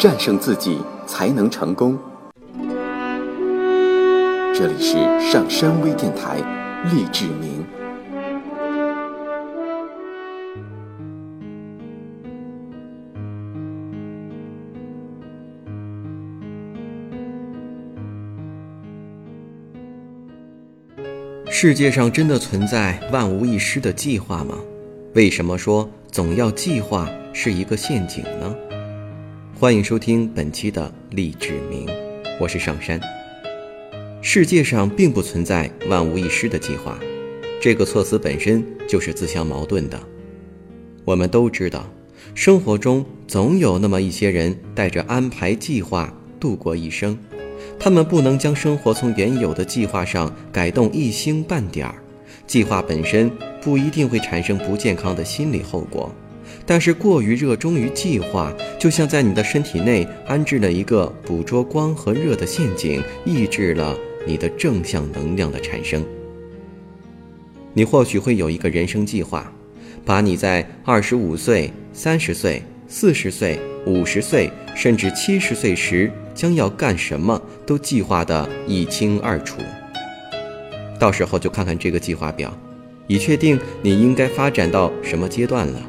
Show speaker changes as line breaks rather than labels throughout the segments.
战胜自己才能成功。这里是上山微电台，励志明。
世界上真的存在万无一失的计划吗？为什么说总要计划是一个陷阱呢？欢迎收听本期的励志明，我是上山。世界上并不存在万无一失的计划，这个措辞本身就是自相矛盾的。我们都知道，生活中总有那么一些人带着安排计划度过一生。他们不能将生活从原有的计划上改动一星半点儿，计划本身不一定会产生不健康的心理后果，但是过于热衷于计划，就像在你的身体内安置了一个捕捉光和热的陷阱，抑制了你的正向能量的产生。你或许会有一个人生计划，把你在二十五岁、三十岁、四十岁、五十岁，甚至七十岁时。将要干什么都计划得一清二楚，到时候就看看这个计划表，以确定你应该发展到什么阶段了。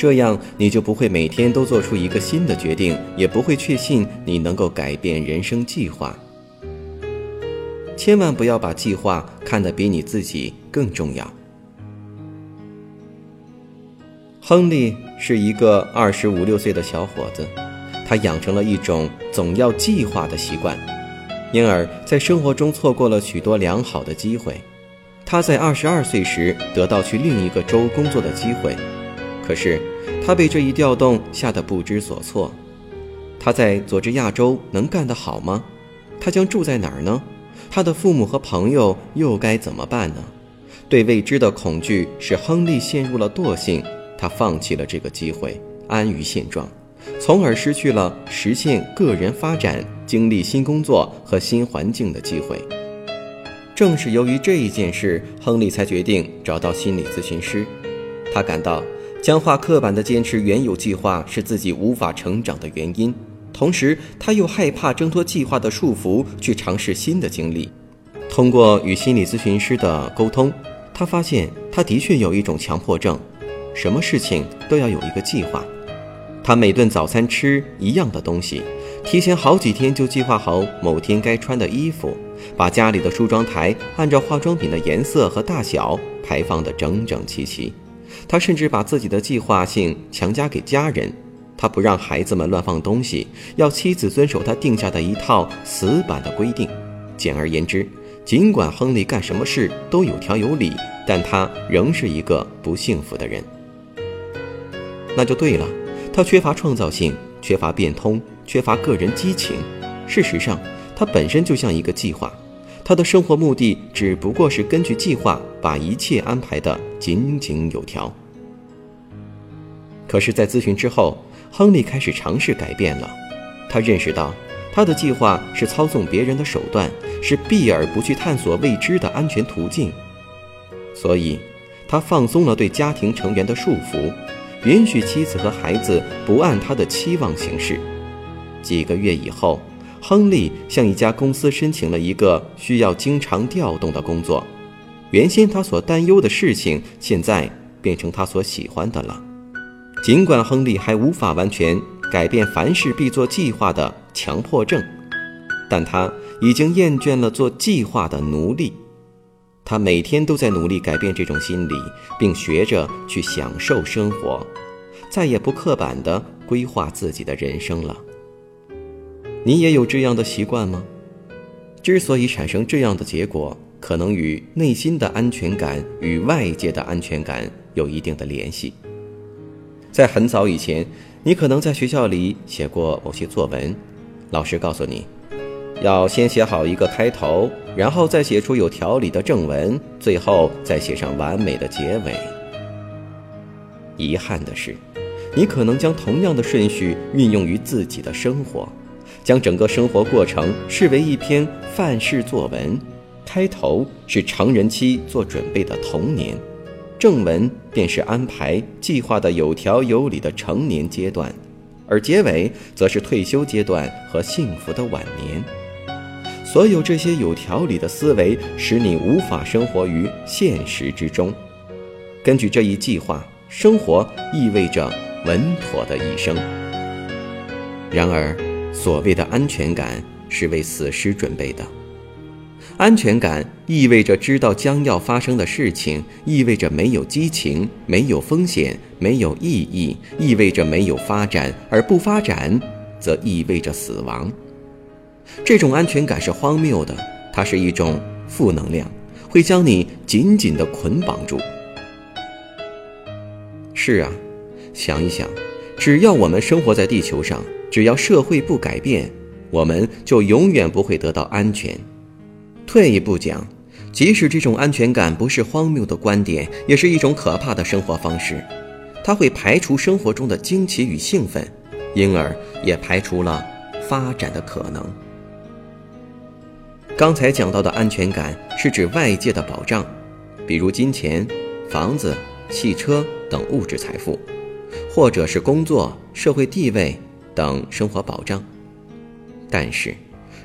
这样你就不会每天都做出一个新的决定，也不会确信你能够改变人生计划。千万不要把计划看得比你自己更重要。亨利是一个二十五六岁的小伙子。他养成了一种总要计划的习惯，因而，在生活中错过了许多良好的机会。他在二十二岁时得到去另一个州工作的机会，可是他被这一调动吓得不知所措。他在佐治亚州能干得好吗？他将住在哪儿呢？他的父母和朋友又该怎么办呢？对未知的恐惧使亨利陷入了惰性，他放弃了这个机会，安于现状。从而失去了实现个人发展、经历新工作和新环境的机会。正是由于这一件事，亨利才决定找到心理咨询师。他感到僵化刻板的坚持原有计划是自己无法成长的原因，同时他又害怕挣脱计划的束缚去尝试新的经历。通过与心理咨询师的沟通，他发现他的确有一种强迫症，什么事情都要有一个计划。他每顿早餐吃一样的东西，提前好几天就计划好某天该穿的衣服，把家里的梳妆台按照化妆品的颜色和大小排放得整整齐齐。他甚至把自己的计划性强加给家人，他不让孩子们乱放东西，要妻子遵守他定下的一套死板的规定。简而言之，尽管亨利干什么事都有条有理，但他仍是一个不幸福的人。那就对了。他缺乏创造性，缺乏变通，缺乏个人激情。事实上，他本身就像一个计划，他的生活目的只不过是根据计划把一切安排得井井有条。可是，在咨询之后，亨利开始尝试改变了。他认识到，他的计划是操纵别人的手段，是避而不去探索未知的安全途径。所以，他放松了对家庭成员的束缚。允许妻子和孩子不按他的期望行事。几个月以后，亨利向一家公司申请了一个需要经常调动的工作。原先他所担忧的事情，现在变成他所喜欢的了。尽管亨利还无法完全改变凡事必做计划的强迫症，但他已经厌倦了做计划的奴隶。他每天都在努力改变这种心理，并学着去享受生活，再也不刻板地规划自己的人生了。你也有这样的习惯吗？之所以产生这样的结果，可能与内心的安全感与外界的安全感有一定的联系。在很早以前，你可能在学校里写过某些作文，老师告诉你。要先写好一个开头，然后再写出有条理的正文，最后再写上完美的结尾。遗憾的是，你可能将同样的顺序运用于自己的生活，将整个生活过程视为一篇范式作文。开头是成人期做准备的童年，正文便是安排计划的有条有理的成年阶段。而结尾则是退休阶段和幸福的晚年。所有这些有条理的思维，使你无法生活于现实之中。根据这一计划，生活意味着稳妥的一生。然而，所谓的安全感是为死尸准备的。安全感意味着知道将要发生的事情，意味着没有激情，没有风险，没有意义，意味着没有发展，而不发展，则意味着死亡。这种安全感是荒谬的，它是一种负能量，会将你紧紧地捆绑住。是啊，想一想，只要我们生活在地球上。只要社会不改变，我们就永远不会得到安全。退一步讲，即使这种安全感不是荒谬的观点，也是一种可怕的生活方式。它会排除生活中的惊奇与兴奋，因而也排除了发展的可能。刚才讲到的安全感是指外界的保障，比如金钱、房子、汽车等物质财富，或者是工作、社会地位。等生活保障，但是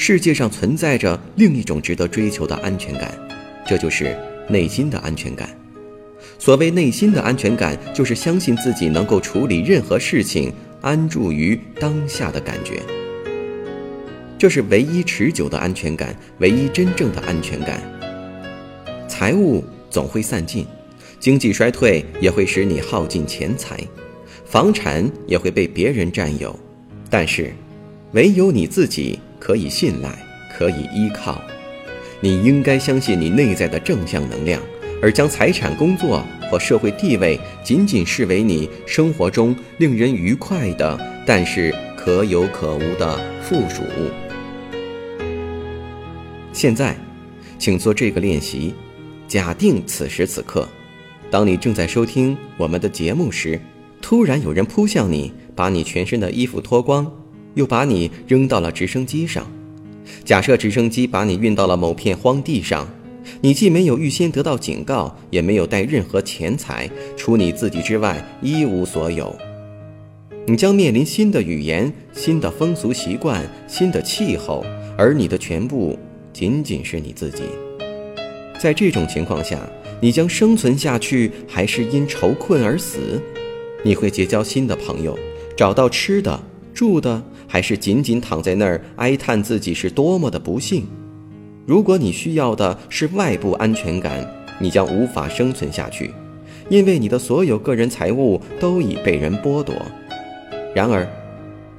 世界上存在着另一种值得追求的安全感，这就是内心的安全感。所谓内心的安全感，就是相信自己能够处理任何事情，安住于当下的感觉。这是唯一持久的安全感，唯一真正的安全感。财务总会散尽，经济衰退也会使你耗尽钱财，房产也会被别人占有。但是，唯有你自己可以信赖，可以依靠。你应该相信你内在的正向能量，而将财产、工作或社会地位仅仅视为你生活中令人愉快的，但是可有可无的附属物。现在，请做这个练习：假定此时此刻，当你正在收听我们的节目时，突然有人扑向你。把你全身的衣服脱光，又把你扔到了直升机上。假设直升机把你运到了某片荒地上，你既没有预先得到警告，也没有带任何钱财，除你自己之外一无所有。你将面临新的语言、新的风俗习惯、新的气候，而你的全部仅仅是你自己。在这种情况下，你将生存下去，还是因愁困而死？你会结交新的朋友？找到吃的、住的，还是仅仅躺在那儿哀叹自己是多么的不幸？如果你需要的是外部安全感，你将无法生存下去，因为你的所有个人财物都已被人剥夺。然而，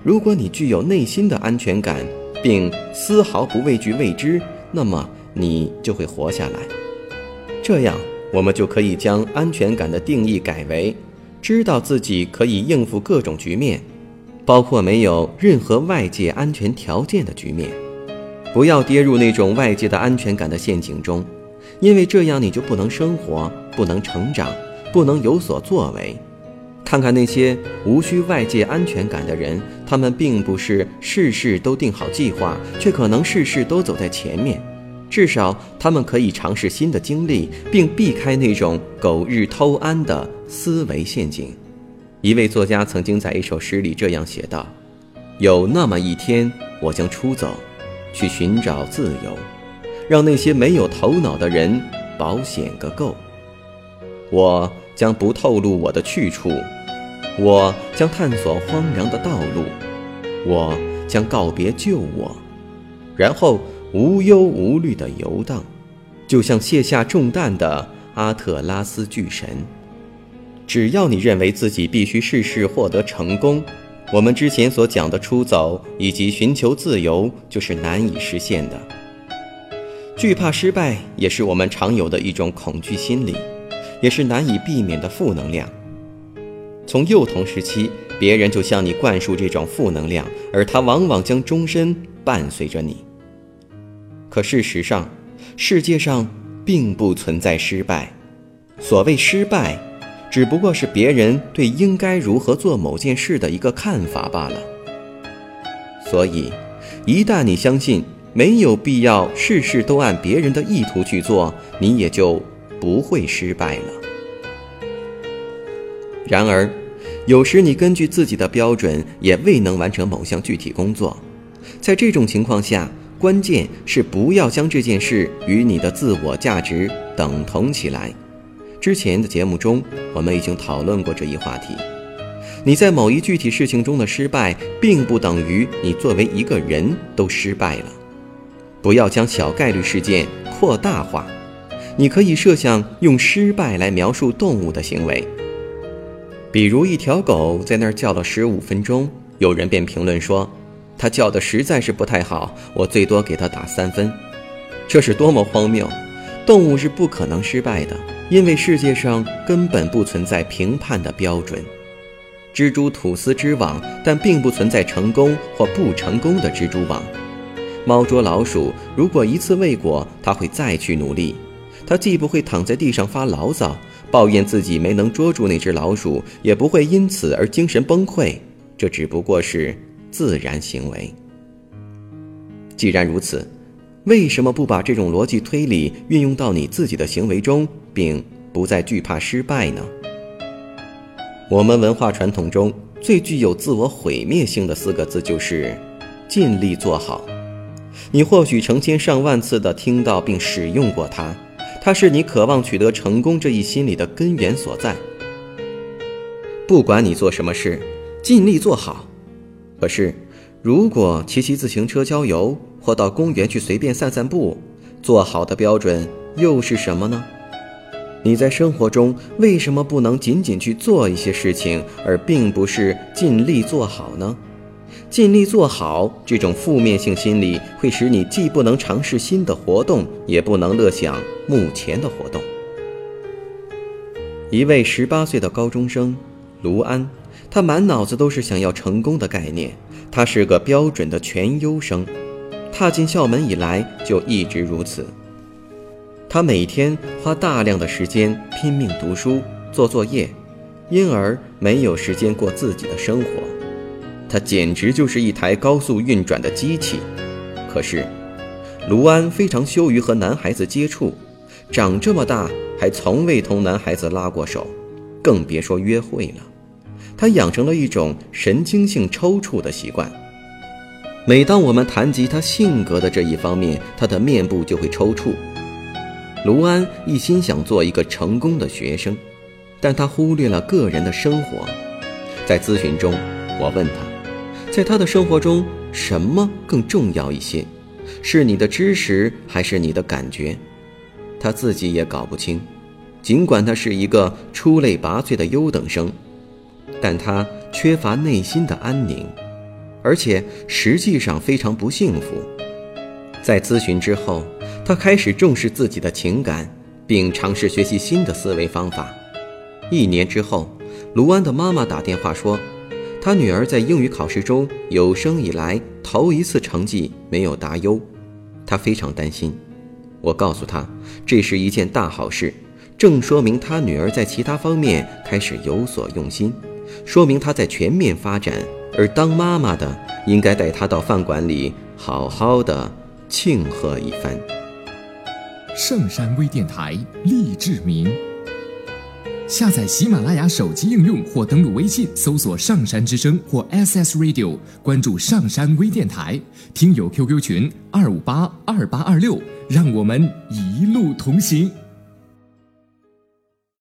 如果你具有内心的安全感，并丝毫不畏惧未知，那么你就会活下来。这样，我们就可以将安全感的定义改为。知道自己可以应付各种局面，包括没有任何外界安全条件的局面。不要跌入那种外界的安全感的陷阱中，因为这样你就不能生活，不能成长，不能有所作为。看看那些无需外界安全感的人，他们并不是事事都定好计划，却可能事事都走在前面。至少他们可以尝试新的经历，并避开那种狗日偷安的思维陷阱。一位作家曾经在一首诗里这样写道：“有那么一天，我将出走，去寻找自由，让那些没有头脑的人保险个够。我将不透露我的去处，我将探索荒凉的道路，我将告别旧我，然后。”无忧无虑的游荡，就像卸下重担的阿特拉斯巨神。只要你认为自己必须事事获得成功，我们之前所讲的出走以及寻求自由就是难以实现的。惧怕失败也是我们常有的一种恐惧心理，也是难以避免的负能量。从幼童时期，别人就向你灌输这种负能量，而它往往将终身伴随着你。可事实上，世界上并不存在失败。所谓失败，只不过是别人对应该如何做某件事的一个看法罢了。所以，一旦你相信没有必要事事都按别人的意图去做，你也就不会失败了。然而，有时你根据自己的标准也未能完成某项具体工作，在这种情况下，关键是不要将这件事与你的自我价值等同起来。之前的节目中，我们已经讨论过这一话题。你在某一具体事情中的失败，并不等于你作为一个人都失败了。不要将小概率事件扩大化。你可以设想用失败来描述动物的行为，比如一条狗在那儿叫了十五分钟，有人便评论说，它叫的实在是不太好，我最多给它打三分。这是多么荒谬！动物是不可能失败的，因为世界上根本不存在评判的标准。蜘蛛吐丝织网，但并不存在成功或不成功的蜘蛛网。猫捉老鼠，如果一次未果，它会再去努力。它既不会躺在地上发牢骚，抱怨自己没能捉住那只老鼠，也不会因此而精神崩溃。这只不过是自然行为。既然如此，为什么不把这种逻辑推理运用到你自己的行为中，并不再惧怕失败呢？我们文化传统中最具有自我毁灭性的四个字就是“尽力做好”。你或许成千上万次的听到并使用过它。它是你渴望取得成功这一心理的根源所在。不管你做什么事，尽力做好。可是，如果骑骑自行车郊游，或到公园去随便散散步，做好的标准又是什么呢？你在生活中为什么不能仅仅去做一些事情，而并不是尽力做好呢？尽力做好，这种负面性心理会使你既不能尝试新的活动，也不能乐享目前的活动。一位十八岁的高中生卢安，他满脑子都是想要成功的概念。他是个标准的全优生，踏进校门以来就一直如此。他每天花大量的时间拼命读书、做作业，因而没有时间过自己的生活。他简直就是一台高速运转的机器。可是，卢安非常羞于和男孩子接触，长这么大还从未同男孩子拉过手，更别说约会了。他养成了一种神经性抽搐的习惯。每当我们谈及他性格的这一方面，他的面部就会抽搐。卢安一心想做一个成功的学生，但他忽略了个人的生活。在咨询中，我问他。在他的生活中，什么更重要一些？是你的知识还是你的感觉？他自己也搞不清。尽管他是一个出类拔萃的优等生，但他缺乏内心的安宁，而且实际上非常不幸福。在咨询之后，他开始重视自己的情感，并尝试学习新的思维方法。一年之后，卢安的妈妈打电话说。他女儿在英语考试中有生以来头一次成绩没有达优，他非常担心。我告诉他，这是一件大好事，正说明他女儿在其他方面开始有所用心，说明她在全面发展。而当妈妈的应该带她到饭馆里好好的庆贺一番。
上山微电台励志明。下载喜马拉雅手机应用或登录微信搜索“上山之声”或 SS Radio，关注上山微电台，听友 QQ 群二五八二八二六，让我们一路同行。